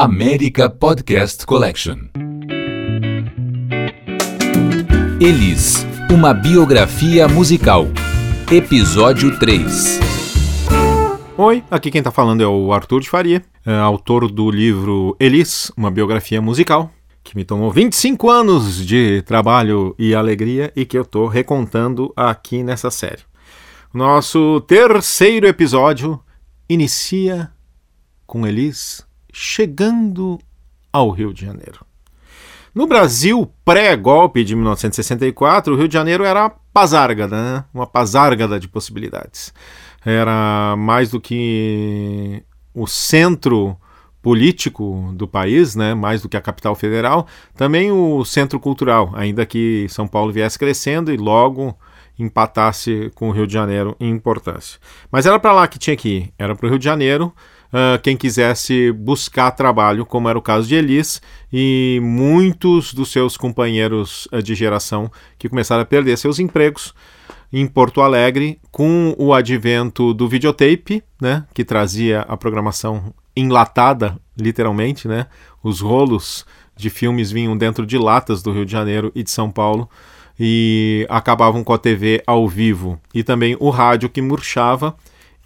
América Podcast Collection. Elis, uma biografia musical. Episódio 3. Oi, aqui quem tá falando é o Arthur de Faria, é autor do livro Elis, uma biografia musical, que me tomou 25 anos de trabalho e alegria e que eu tô recontando aqui nessa série. Nosso terceiro episódio inicia com Elis chegando ao Rio de Janeiro. No Brasil, pré-golpe de 1964, o Rio de Janeiro era pazárgada, né? uma pazárgada de possibilidades. Era mais do que o centro político do país, né? mais do que a capital federal, também o centro cultural, ainda que São Paulo viesse crescendo e logo empatasse com o Rio de Janeiro em importância. Mas era para lá que tinha que ir, era para o Rio de Janeiro. Uh, quem quisesse buscar trabalho, como era o caso de Elis e muitos dos seus companheiros uh, de geração que começaram a perder seus empregos em Porto Alegre com o advento do videotape, né, que trazia a programação enlatada, literalmente, né? Os rolos de filmes vinham dentro de latas do Rio de Janeiro e de São Paulo e acabavam com a TV ao vivo e também o rádio que murchava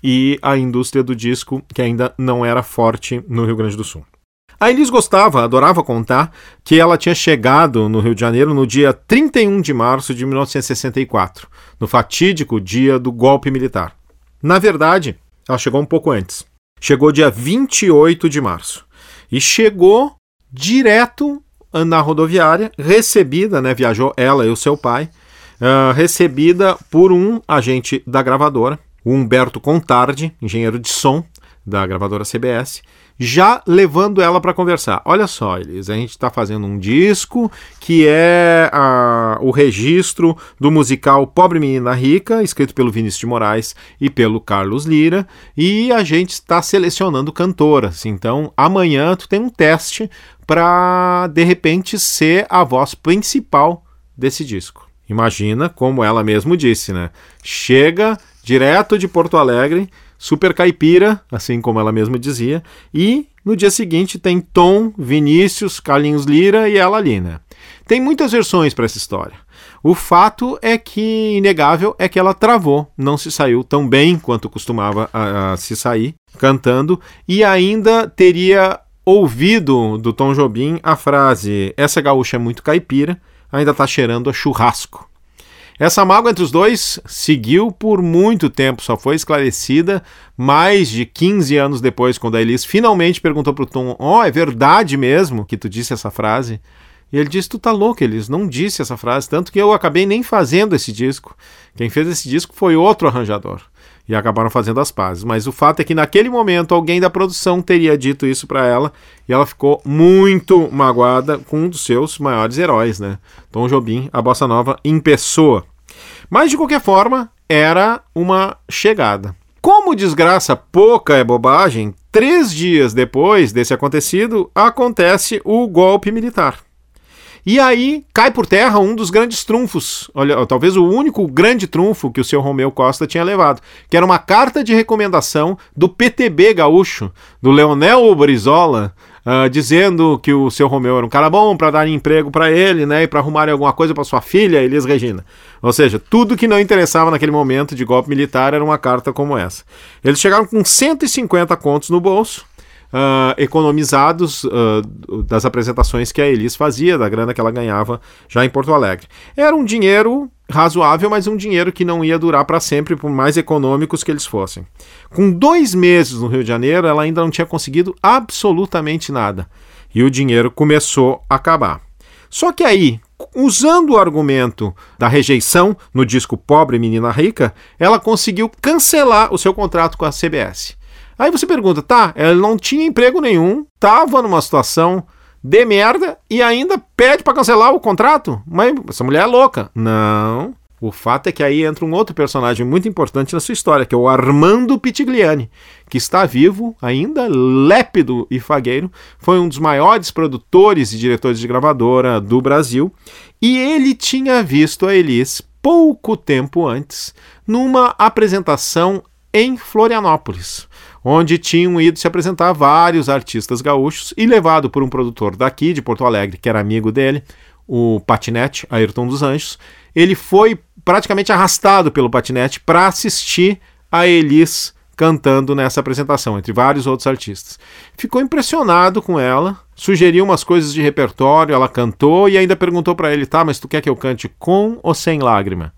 e a indústria do disco que ainda não era forte no Rio Grande do Sul. A Elis gostava, adorava contar que ela tinha chegado no Rio de Janeiro no dia 31 de março de 1964, no fatídico dia do golpe militar. Na verdade, ela chegou um pouco antes. Chegou dia 28 de março. E chegou direto na rodoviária, recebida, né, viajou ela e o seu pai, uh, recebida por um agente da gravadora, o Humberto Contardi, engenheiro de som da gravadora CBS, já levando ela para conversar. Olha só, Elis, a gente está fazendo um disco que é a, o registro do musical Pobre Menina Rica, escrito pelo Vinícius de Moraes e pelo Carlos Lira, e a gente está selecionando cantoras. Então, amanhã tu tem um teste para de repente ser a voz principal desse disco. Imagina como ela mesmo disse, né? Chega direto de Porto Alegre, super caipira, assim como ela mesma dizia, e no dia seguinte tem Tom, Vinícius, Carlinhos Lira e ela ali, né? Tem muitas versões para essa história. O fato é que, inegável, é que ela travou, não se saiu tão bem quanto costumava a, a se sair cantando, e ainda teria ouvido do Tom Jobim a frase: Essa gaúcha é muito caipira, ainda tá cheirando a churrasco. Essa mágoa entre os dois seguiu por muito tempo, só foi esclarecida mais de 15 anos depois, quando a Elis finalmente perguntou pro Tom: Ó, oh, é verdade mesmo que tu disse essa frase? E ele disse: Tu tá louco, Elis, não disse essa frase. Tanto que eu acabei nem fazendo esse disco. Quem fez esse disco foi outro arranjador. E acabaram fazendo as pazes. Mas o fato é que naquele momento alguém da produção teria dito isso para ela e ela ficou muito magoada com um dos seus maiores heróis, né? Tom Jobim, a bossa nova em pessoa. Mas de qualquer forma, era uma chegada. Como desgraça pouca é bobagem, três dias depois desse acontecido, acontece o golpe militar. E aí cai por terra um dos grandes trunfos, olha, talvez o único grande trunfo que o seu Romeu Costa tinha levado, que era uma carta de recomendação do PTB gaúcho, do Leonel Brizola, uh, dizendo que o seu Romeu era um cara bom para dar emprego para ele, né, e para arrumar alguma coisa para sua filha, Elis Regina. Ou seja, tudo que não interessava naquele momento de golpe militar era uma carta como essa. Eles chegaram com 150 contos no bolso uh, economizados uh, das apresentações que a Elis fazia, da grana que ela ganhava já em Porto Alegre. Era um dinheiro razoável, mas um dinheiro que não ia durar para sempre, por mais econômicos que eles fossem. Com dois meses no Rio de Janeiro, ela ainda não tinha conseguido absolutamente nada. E o dinheiro começou a acabar. Só que aí, usando o argumento da rejeição no disco Pobre Menina Rica, ela conseguiu cancelar o seu contrato com a CBS. Aí você pergunta, tá, ela não tinha emprego nenhum, tava numa situação de merda e ainda pede para cancelar o contrato? Mas essa mulher é louca. Não. O fato é que aí entra um outro personagem muito importante na sua história, que é o Armando Pitigliani, que está vivo, ainda lépido e fagueiro, foi um dos maiores produtores e diretores de gravadora do Brasil, e ele tinha visto a Elis pouco tempo antes numa apresentação em Florianópolis onde tinham ido se apresentar vários artistas gaúchos e levado por um produtor daqui de Porto Alegre, que era amigo dele, o Patinete, Ayrton dos Anjos. Ele foi praticamente arrastado pelo Patinete para assistir a Elis cantando nessa apresentação, entre vários outros artistas. Ficou impressionado com ela, sugeriu umas coisas de repertório, ela cantou e ainda perguntou para ele: tá, mas tu quer que eu cante com ou sem lágrima?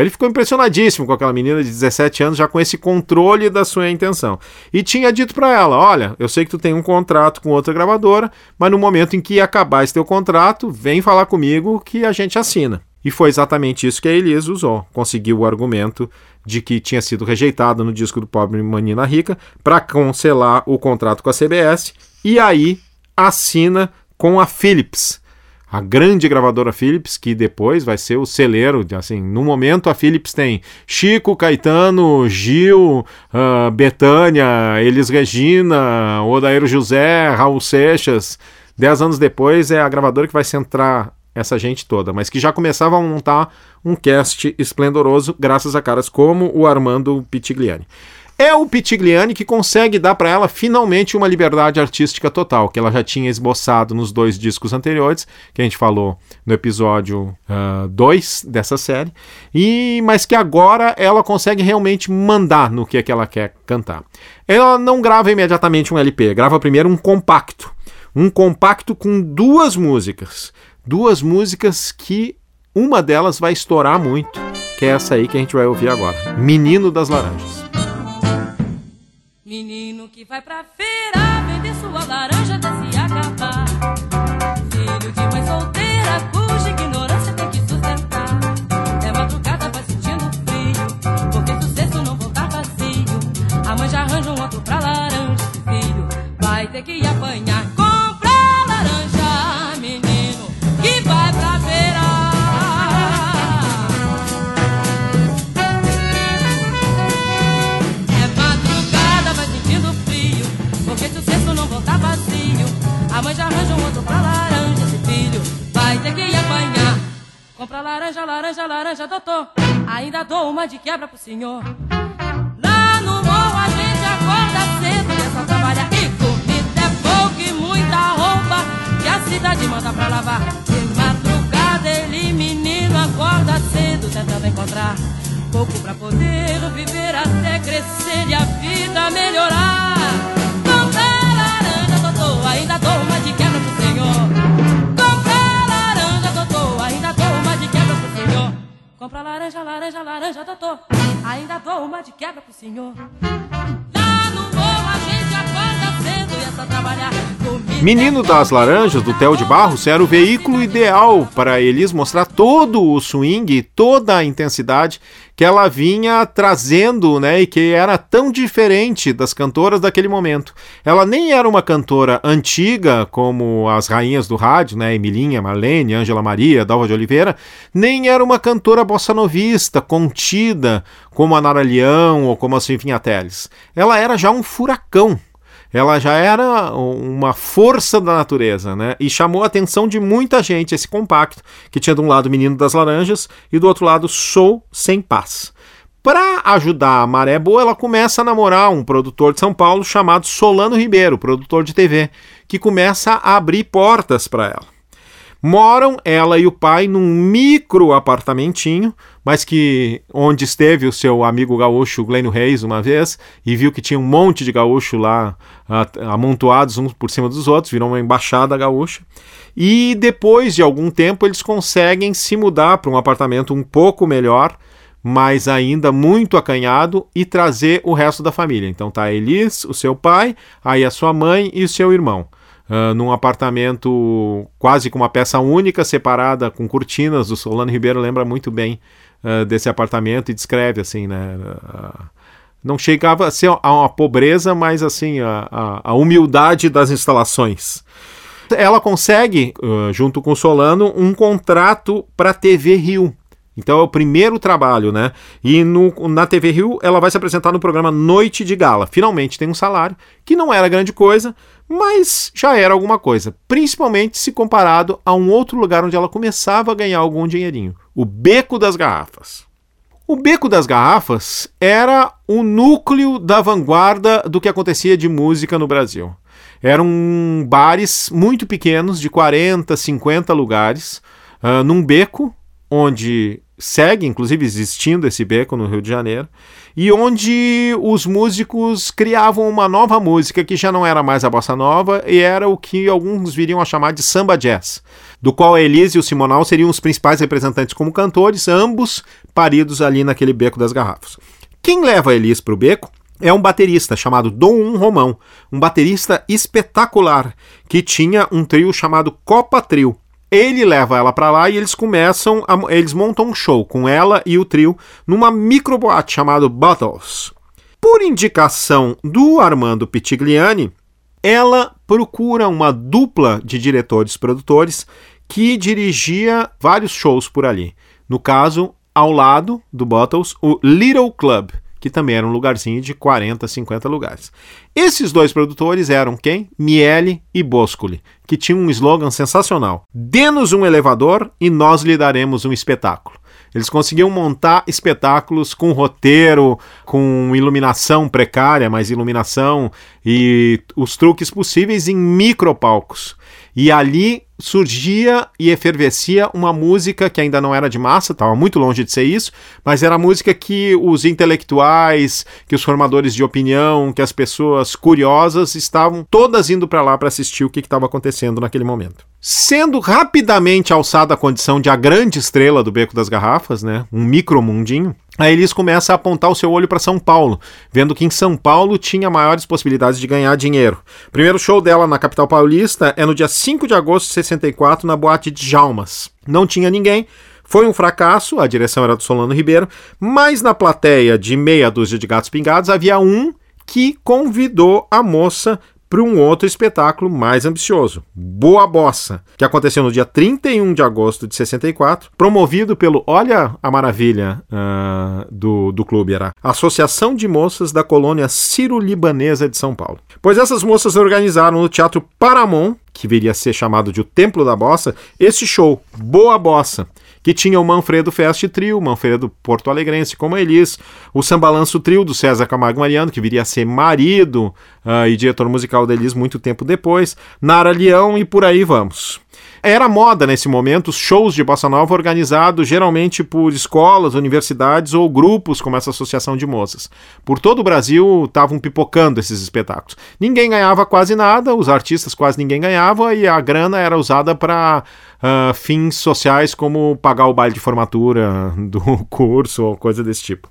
Ele ficou impressionadíssimo com aquela menina de 17 anos, já com esse controle da sua intenção. E tinha dito para ela: Olha, eu sei que tu tem um contrato com outra gravadora, mas no momento em que acabar esse teu contrato, vem falar comigo que a gente assina. E foi exatamente isso que a Elisa usou. Conseguiu o argumento de que tinha sido rejeitado no disco do Pobre Manina Rica para cancelar o contrato com a CBS e aí assina com a Philips a grande gravadora Philips, que depois vai ser o celeiro, assim, no momento a Philips tem Chico, Caetano, Gil, uh, Betânia, Elis Regina, Odair José, Raul Seixas. Dez anos depois é a gravadora que vai centrar essa gente toda, mas que já começava a montar um cast esplendoroso graças a caras como o Armando Pitigliani. É o Pitigliani que consegue dar para ela finalmente uma liberdade artística total, que ela já tinha esboçado nos dois discos anteriores, que a gente falou no episódio 2 uh, dessa série, e mas que agora ela consegue realmente mandar no que é que ela quer cantar. Ela não grava imediatamente um LP, grava primeiro um compacto. Um compacto com duas músicas. Duas músicas que uma delas vai estourar muito, que é essa aí que a gente vai ouvir agora. Menino das Laranjas. Menino que vai pra feira vender sua laranja até se acabar. Filho de mãe solteira cuja ignorância tem que sustentar. É madrugada, vai sentindo frio, porque sucesso não voltar vazio. A mãe já arranja um outro pra laranja, filho vai ter que apanhar. A mãe já arranja um outro pra laranja, esse filho vai ter que apanhar. Compra laranja, laranja, laranja, doutor. Ainda dou uma de quebra pro senhor. Lá no morro a gente acorda cedo é só trabalhar. E comida é pouco e muita roupa que a cidade manda pra lavar. De madrugada ele, menino, acorda cedo tentando encontrar pouco pra poder viver até crescer e a vida melhorar ainda dou uma de quebra pro senhor. Compra laranja, doutor, ainda dou uma de quebra pro senhor. Compra laranja, laranja, laranja, doutor, ainda dou uma de quebra pro senhor. Lá no morro a gente acorda cedo e é só trabalhar. Menino das Laranjas, do Theo de Barros, era o veículo ideal para eles mostrar todo o swing, toda a intensidade que ela vinha trazendo, né, e que era tão diferente das cantoras daquele momento. Ela nem era uma cantora antiga como as rainhas do rádio, né, Emilinha, Marlene, Ângela Maria, Dalva de Oliveira, nem era uma cantora bossa novista, contida, como a Nara Leão ou como a Silvinha Teles. Ela era já um furacão ela já era uma força da natureza, né? E chamou a atenção de muita gente esse compacto, que tinha de um lado Menino das Laranjas e do outro lado Sou Sem Paz. Para ajudar a Maré Boa, ela começa a namorar um produtor de São Paulo chamado Solano Ribeiro, produtor de TV, que começa a abrir portas para ela. Moram ela e o pai num micro apartamentinho, mas que onde esteve o seu amigo gaúcho Glênio Reis uma vez e viu que tinha um monte de gaúcho lá amontoados uns por cima dos outros, virou uma embaixada gaúcha. E depois de algum tempo eles conseguem se mudar para um apartamento um pouco melhor, mas ainda muito acanhado e trazer o resto da família. Então tá Elis, o seu pai, aí a sua mãe e o seu irmão uh, num apartamento quase com uma peça única, separada com cortinas. O Solano Ribeiro lembra muito bem uh, desse apartamento e descreve assim, né? Uh, não chegava a ser a uma pobreza, mas assim, a, a, a humildade das instalações. Ela consegue, junto com Solano, um contrato para a TV Rio. Então é o primeiro trabalho, né? E no, na TV Rio ela vai se apresentar no programa Noite de Gala. Finalmente tem um salário, que não era grande coisa, mas já era alguma coisa, principalmente se comparado a um outro lugar onde ela começava a ganhar algum dinheirinho: o Beco das Garrafas. O Beco das Garrafas era o núcleo da vanguarda do que acontecia de música no Brasil. Eram bares muito pequenos, de 40, 50 lugares, uh, num beco, onde segue, inclusive, existindo esse beco no Rio de Janeiro, e onde os músicos criavam uma nova música que já não era mais a bossa nova e era o que alguns viriam a chamar de samba jazz, do qual a Elise e o Simonal seriam os principais representantes como cantores, ambos paridos ali naquele beco das garrafas. Quem leva a Elise para o beco é um baterista chamado Dom Romão, um baterista espetacular que tinha um trio chamado Copa Trio. Ele leva ela para lá e eles começam, a, eles montam um show com ela e o trio numa microboate chamado Bottles. Por indicação do Armando Pitigliani, ela procura uma dupla de diretores produtores que dirigia vários shows por ali. No caso, ao lado do Bottles, o Little Club, que também era um lugarzinho de 40, 50 lugares. Esses dois produtores eram quem? Miele e Boscoli, que tinham um slogan sensacional: Dê-nos um elevador e nós lhe daremos um espetáculo. Eles conseguiam montar espetáculos com roteiro, com iluminação precária, mas iluminação e os truques possíveis em micropalcos. E ali surgia e efervescia uma música que ainda não era de massa, estava muito longe de ser isso, mas era música que os intelectuais, que os formadores de opinião, que as pessoas curiosas estavam todas indo para lá para assistir o que estava acontecendo naquele momento. Sendo rapidamente alçada a condição de a grande estrela do Beco das Garrafas, né, um micromundinho, a Elis começa a apontar o seu olho para São Paulo, vendo que em São Paulo tinha maiores possibilidades de ganhar dinheiro. O primeiro show dela na capital paulista é no dia 5 de agosto de 64, na boate de Jalmas. Não tinha ninguém, foi um fracasso, a direção era do Solano Ribeiro, mas na plateia de meia dúzia de gatos pingados havia um que convidou a moça para um outro espetáculo mais ambicioso, Boa Bossa, que aconteceu no dia 31 de agosto de 64, promovido pelo, olha a maravilha uh, do, do clube, era Associação de Moças da Colônia Ciro-Libanesa de São Paulo. Pois essas moças organizaram no Teatro Paramon, que viria a ser chamado de o Templo da Bossa, esse show, Boa Bossa, que tinha o Manfredo Fest Trio, Manfredo Porto Alegrense como Elis, o Sambalanço Trio do César Camargo Mariano, que viria a ser marido uh, e diretor musical da Elis muito tempo depois, Nara Leão e por aí vamos. Era moda nesse momento os shows de bossa nova organizados geralmente por escolas, universidades ou grupos como essa associação de moças. Por todo o Brasil estavam pipocando esses espetáculos. Ninguém ganhava quase nada, os artistas quase ninguém ganhava e a grana era usada para uh, fins sociais como pagar o baile de formatura do curso ou coisa desse tipo.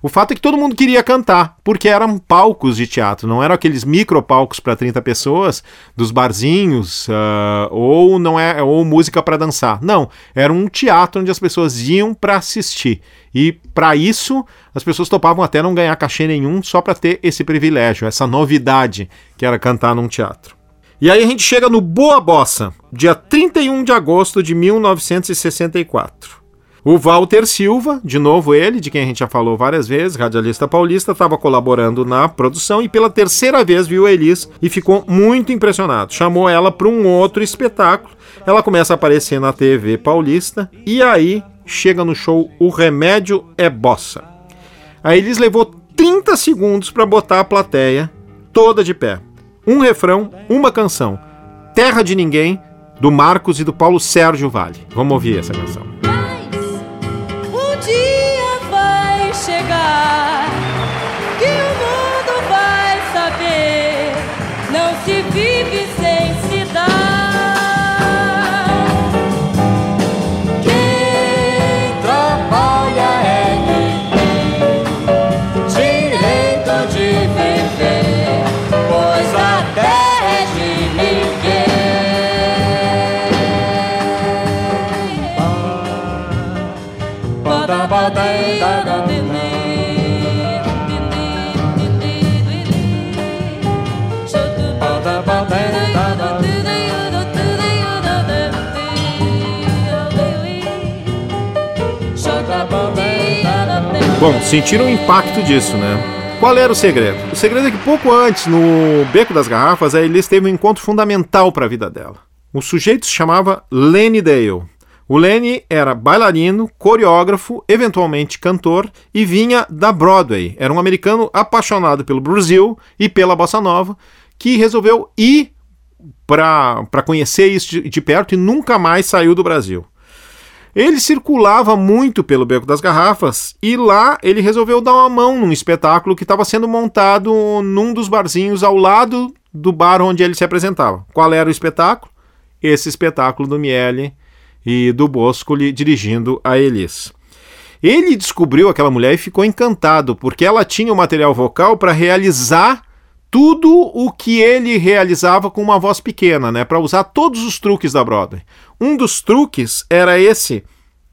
O fato é que todo mundo queria cantar, porque eram palcos de teatro, não eram aqueles micro palcos para 30 pessoas dos barzinhos, uh, ou não é ou música para dançar. Não, era um teatro onde as pessoas iam para assistir. E para isso, as pessoas topavam até não ganhar cachê nenhum só para ter esse privilégio, essa novidade que era cantar num teatro. E aí a gente chega no Boa Bossa, dia 31 de agosto de 1964. O Walter Silva, de novo ele, de quem a gente já falou várias vezes, radialista paulista, estava colaborando na produção e pela terceira vez viu a Elis e ficou muito impressionado. Chamou ela para um outro espetáculo. Ela começa a aparecer na TV paulista e aí chega no show O Remédio é Bossa. A Elis levou 30 segundos para botar a plateia toda de pé. Um refrão, uma canção. Terra de Ninguém, do Marcos e do Paulo Sérgio Vale. Vamos ouvir essa canção. Bom, sentiram o impacto disso, né? Qual era o segredo? O segredo é que pouco antes, no Beco das Garrafas, a Elis teve um encontro fundamental para a vida dela. O sujeito se chamava Lenny Dale, O Lenny era bailarino, coreógrafo, eventualmente cantor e vinha da Broadway. Era um americano apaixonado pelo Brasil e pela bossa nova que resolveu ir para conhecer isso de, de perto e nunca mais saiu do Brasil. Ele circulava muito pelo Beco das Garrafas e lá ele resolveu dar uma mão num espetáculo que estava sendo montado num dos barzinhos ao lado do bar onde ele se apresentava. Qual era o espetáculo? Esse espetáculo do Miele e do Boscoli dirigindo a Elis. Ele descobriu aquela mulher e ficou encantado, porque ela tinha o material vocal para realizar tudo o que ele realizava com uma voz pequena, né, para usar todos os truques da Broadway. Um dos truques era esse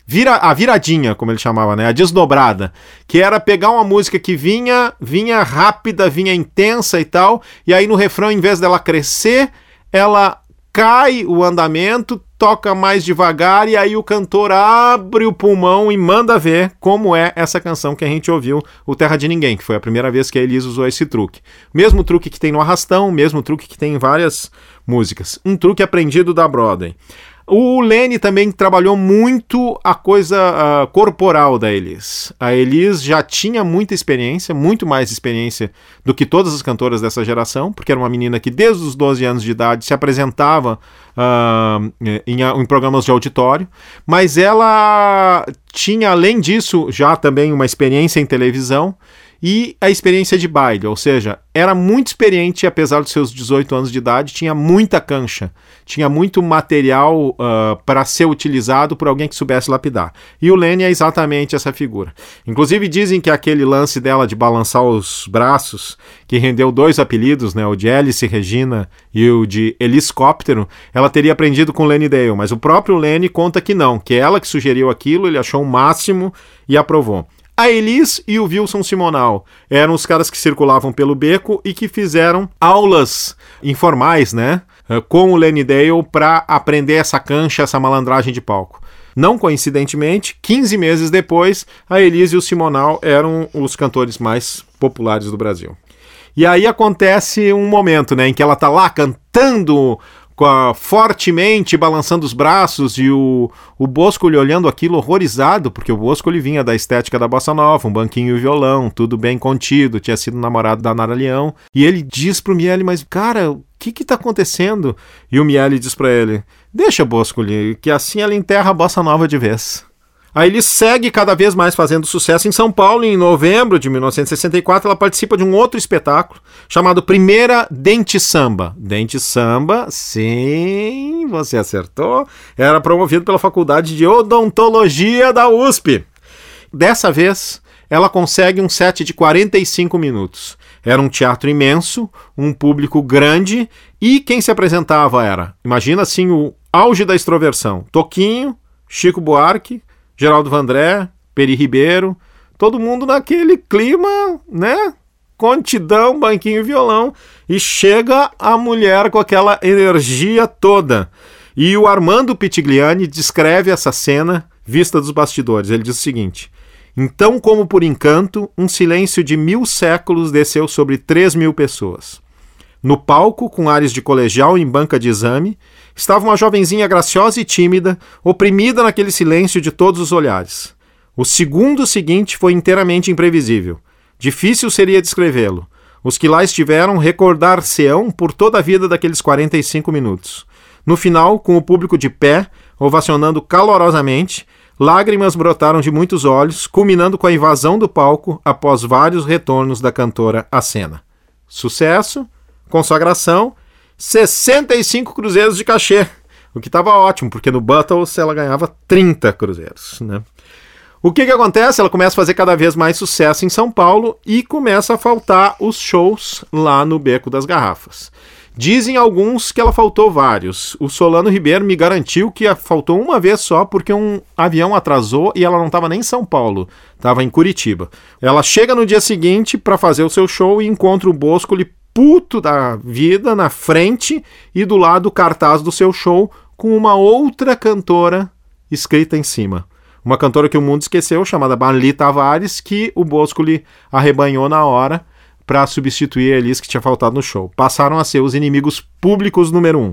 vira, a viradinha, como ele chamava, né, a desdobrada, que era pegar uma música que vinha, vinha rápida, vinha intensa e tal, e aí no refrão, em vez dela crescer, ela cai o andamento, toca mais devagar e aí o cantor abre o pulmão e manda ver como é essa canção que a gente ouviu, o Terra de Ninguém, que foi a primeira vez que a Elisa usou esse truque. Mesmo truque que tem no Arrastão, mesmo truque que tem em várias músicas. Um truque aprendido da Broadway. O Lenny também trabalhou muito a coisa uh, corporal da Elis. A Elis já tinha muita experiência, muito mais experiência do que todas as cantoras dessa geração, porque era uma menina que desde os 12 anos de idade se apresentava uh, em, em programas de auditório, mas ela tinha, além disso, já também uma experiência em televisão e a experiência de baile, ou seja, era muito experiente, apesar dos seus 18 anos de idade, tinha muita cancha, tinha muito material uh, para ser utilizado por alguém que soubesse lapidar. E o Lenny é exatamente essa figura. Inclusive dizem que aquele lance dela de balançar os braços, que rendeu dois apelidos, né, o de Alice Regina e o de Helicóptero, ela teria aprendido com Lenny Dale, mas o próprio Lenny conta que não, que ela que sugeriu aquilo, ele achou o máximo e aprovou. A Elis e o Wilson Simonal eram os caras que circulavam pelo beco e que fizeram aulas informais, né? Eh, com o Lenny Dale para aprender essa cancha, essa malandragem de palco. Não coincidentemente, 15 meses depois, a Elis e o Simonal eram os cantores mais populares do Brasil. E aí acontece um momento, né, em que ela tá lá cantando a, fortemente balançando os braços e o, o Bosco olhando aquilo horrorizado, porque o Bosco ele vinha da estética da bossa nova, um banquinho e violão, tudo bem contido, tinha sido namorado da Nara Leão. E ele diz pro Miele, mas cara, o que que tá acontecendo? E o Miele diz para ele, deixa Bosco, que assim ela enterra a bossa nova de vez. Aí ele segue cada vez mais fazendo sucesso em São Paulo. Em novembro de 1964, ela participa de um outro espetáculo chamado Primeira Dente Samba. Dente Samba, sim, você acertou. Era promovido pela Faculdade de Odontologia da USP. Dessa vez, ela consegue um set de 45 minutos. Era um teatro imenso, um público grande e quem se apresentava era, imagina assim, o auge da extroversão: Toquinho, Chico Buarque, Geraldo Vandré, Peri Ribeiro, todo mundo naquele clima, né? Contidão, banquinho e violão. E chega a mulher com aquela energia toda. E o Armando Pitigliani descreve essa cena vista dos bastidores. Ele diz o seguinte: Então, como por encanto, um silêncio de mil séculos desceu sobre três mil pessoas. No palco, com ares de colegial em banca de exame, estava uma jovenzinha graciosa e tímida, oprimida naquele silêncio de todos os olhares. O segundo seguinte foi inteiramente imprevisível. Difícil seria descrevê-lo. Os que lá estiveram recordar-se-ão por toda a vida daqueles 45 minutos. No final, com o público de pé, ovacionando calorosamente, lágrimas brotaram de muitos olhos, culminando com a invasão do palco após vários retornos da cantora à cena. Sucesso, consagração, 65 cruzeiros de cachê, o que estava ótimo, porque no Battles ela ganhava 30 cruzeiros. Né? O que, que acontece? Ela começa a fazer cada vez mais sucesso em São Paulo e começa a faltar os shows lá no Beco das Garrafas. Dizem alguns que ela faltou vários. O Solano Ribeiro me garantiu que faltou uma vez só porque um avião atrasou e ela não estava nem em São Paulo, estava em Curitiba. Ela chega no dia seguinte para fazer o seu show e encontra o Bosco puto da vida na frente e do lado o cartaz do seu show com uma outra cantora escrita em cima. Uma cantora que o mundo esqueceu, chamada Bali Tavares, que o Bosco lhe arrebanhou na hora para substituir a Elis que tinha faltado no show. Passaram a ser os inimigos públicos número um.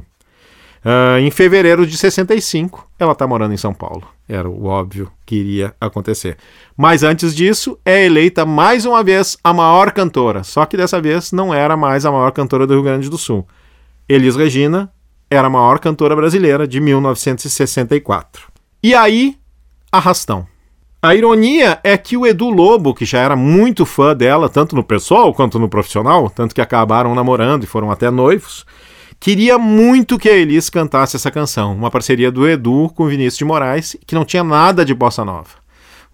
Uh, em fevereiro de 65, ela está morando em São Paulo. Era o óbvio que iria acontecer. Mas antes disso, é eleita mais uma vez a maior cantora. Só que dessa vez não era mais a maior cantora do Rio Grande do Sul. Elis Regina era a maior cantora brasileira de 1964. E aí, arrastão. A ironia é que o Edu Lobo, que já era muito fã dela, tanto no pessoal quanto no profissional, tanto que acabaram namorando e foram até noivos, queria muito que a Elis cantasse essa canção, uma parceria do Edu com Vinícius de Moraes, que não tinha nada de bossa nova.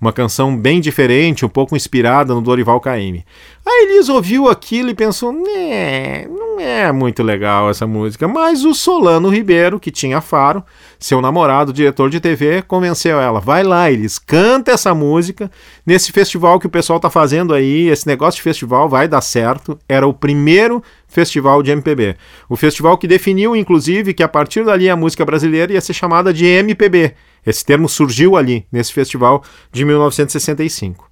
Uma canção bem diferente, um pouco inspirada no Dorival Caymmi. A Elis ouviu aquilo e pensou: né, não é muito legal essa música. Mas o Solano Ribeiro, que tinha faro, seu namorado, diretor de TV, convenceu ela: vai lá, Elis, canta essa música nesse festival que o pessoal tá fazendo aí. Esse negócio de festival vai dar certo. Era o primeiro festival de MPB. O festival que definiu, inclusive, que a partir dali a música brasileira ia ser chamada de MPB. Esse termo surgiu ali, nesse festival de 1965.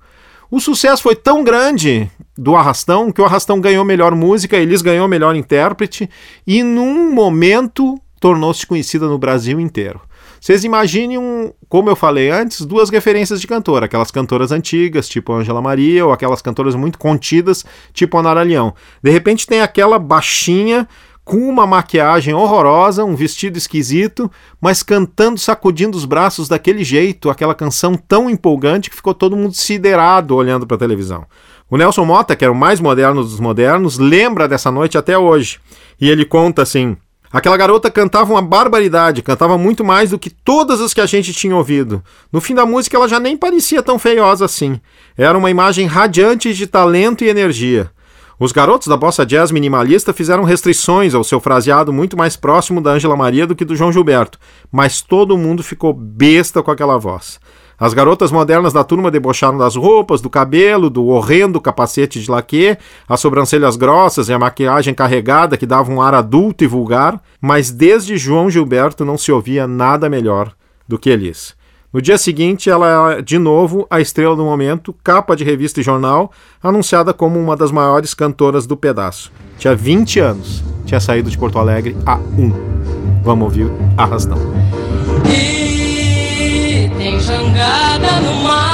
O sucesso foi tão grande do Arrastão que o Arrastão ganhou melhor música, eles ganhou melhor intérprete e num momento tornou-se conhecida no Brasil inteiro. Vocês imaginem, um, como eu falei antes, duas referências de cantora, aquelas cantoras antigas, tipo Angela Maria, ou aquelas cantoras muito contidas, tipo Ana Leão. De repente tem aquela baixinha com uma maquiagem horrorosa, um vestido esquisito, mas cantando, sacudindo os braços daquele jeito, aquela canção tão empolgante que ficou todo mundo siderado olhando para a televisão. O Nelson Mota, que era o mais moderno dos modernos, lembra dessa noite até hoje. E ele conta assim: Aquela garota cantava uma barbaridade, cantava muito mais do que todas as que a gente tinha ouvido. No fim da música, ela já nem parecia tão feiosa assim. Era uma imagem radiante de talento e energia. Os garotos da bossa jazz minimalista fizeram restrições ao seu fraseado muito mais próximo da Ângela Maria do que do João Gilberto, mas todo mundo ficou besta com aquela voz. As garotas modernas da turma debocharam das roupas, do cabelo, do horrendo capacete de laque, as sobrancelhas grossas e a maquiagem carregada que dava um ar adulto e vulgar, mas desde João Gilberto não se ouvia nada melhor do que Elis. No dia seguinte, ela é de novo a estrela do momento, capa de revista e jornal, anunciada como uma das maiores cantoras do pedaço. Tinha 20 anos, tinha saído de Porto Alegre a 1. Vamos ouvir Arrastão. E tem jangada no mar.